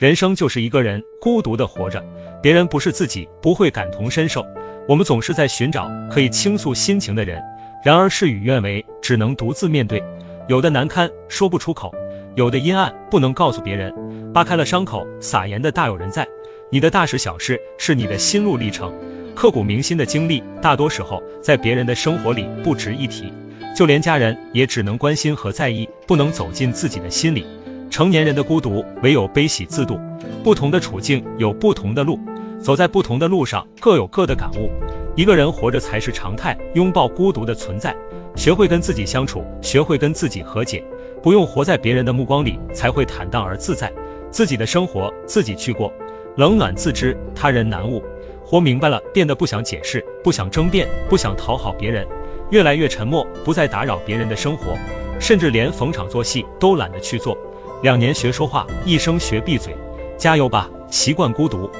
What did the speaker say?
人生就是一个人孤独的活着，别人不是自己不会感同身受。我们总是在寻找可以倾诉心情的人，然而事与愿违，只能独自面对。有的难堪说不出口，有的阴暗不能告诉别人。扒开了伤口，撒盐的大有人在。你的大事小事是你的心路历程，刻骨铭心的经历，大多时候在别人的生活里不值一提。就连家人也只能关心和在意，不能走进自己的心里。成年人的孤独，唯有悲喜自度。不同的处境有不同的路，走在不同的路上，各有各的感悟。一个人活着才是常态，拥抱孤独的存在，学会跟自己相处，学会跟自己和解，不用活在别人的目光里，才会坦荡而自在。自己的生活自己去过，冷暖自知，他人难悟。活明白了，变得不想解释，不想争辩，不想讨好别人。越来越沉默，不再打扰别人的生活，甚至连逢场作戏都懒得去做。两年学说话，一生学闭嘴。加油吧，习惯孤独。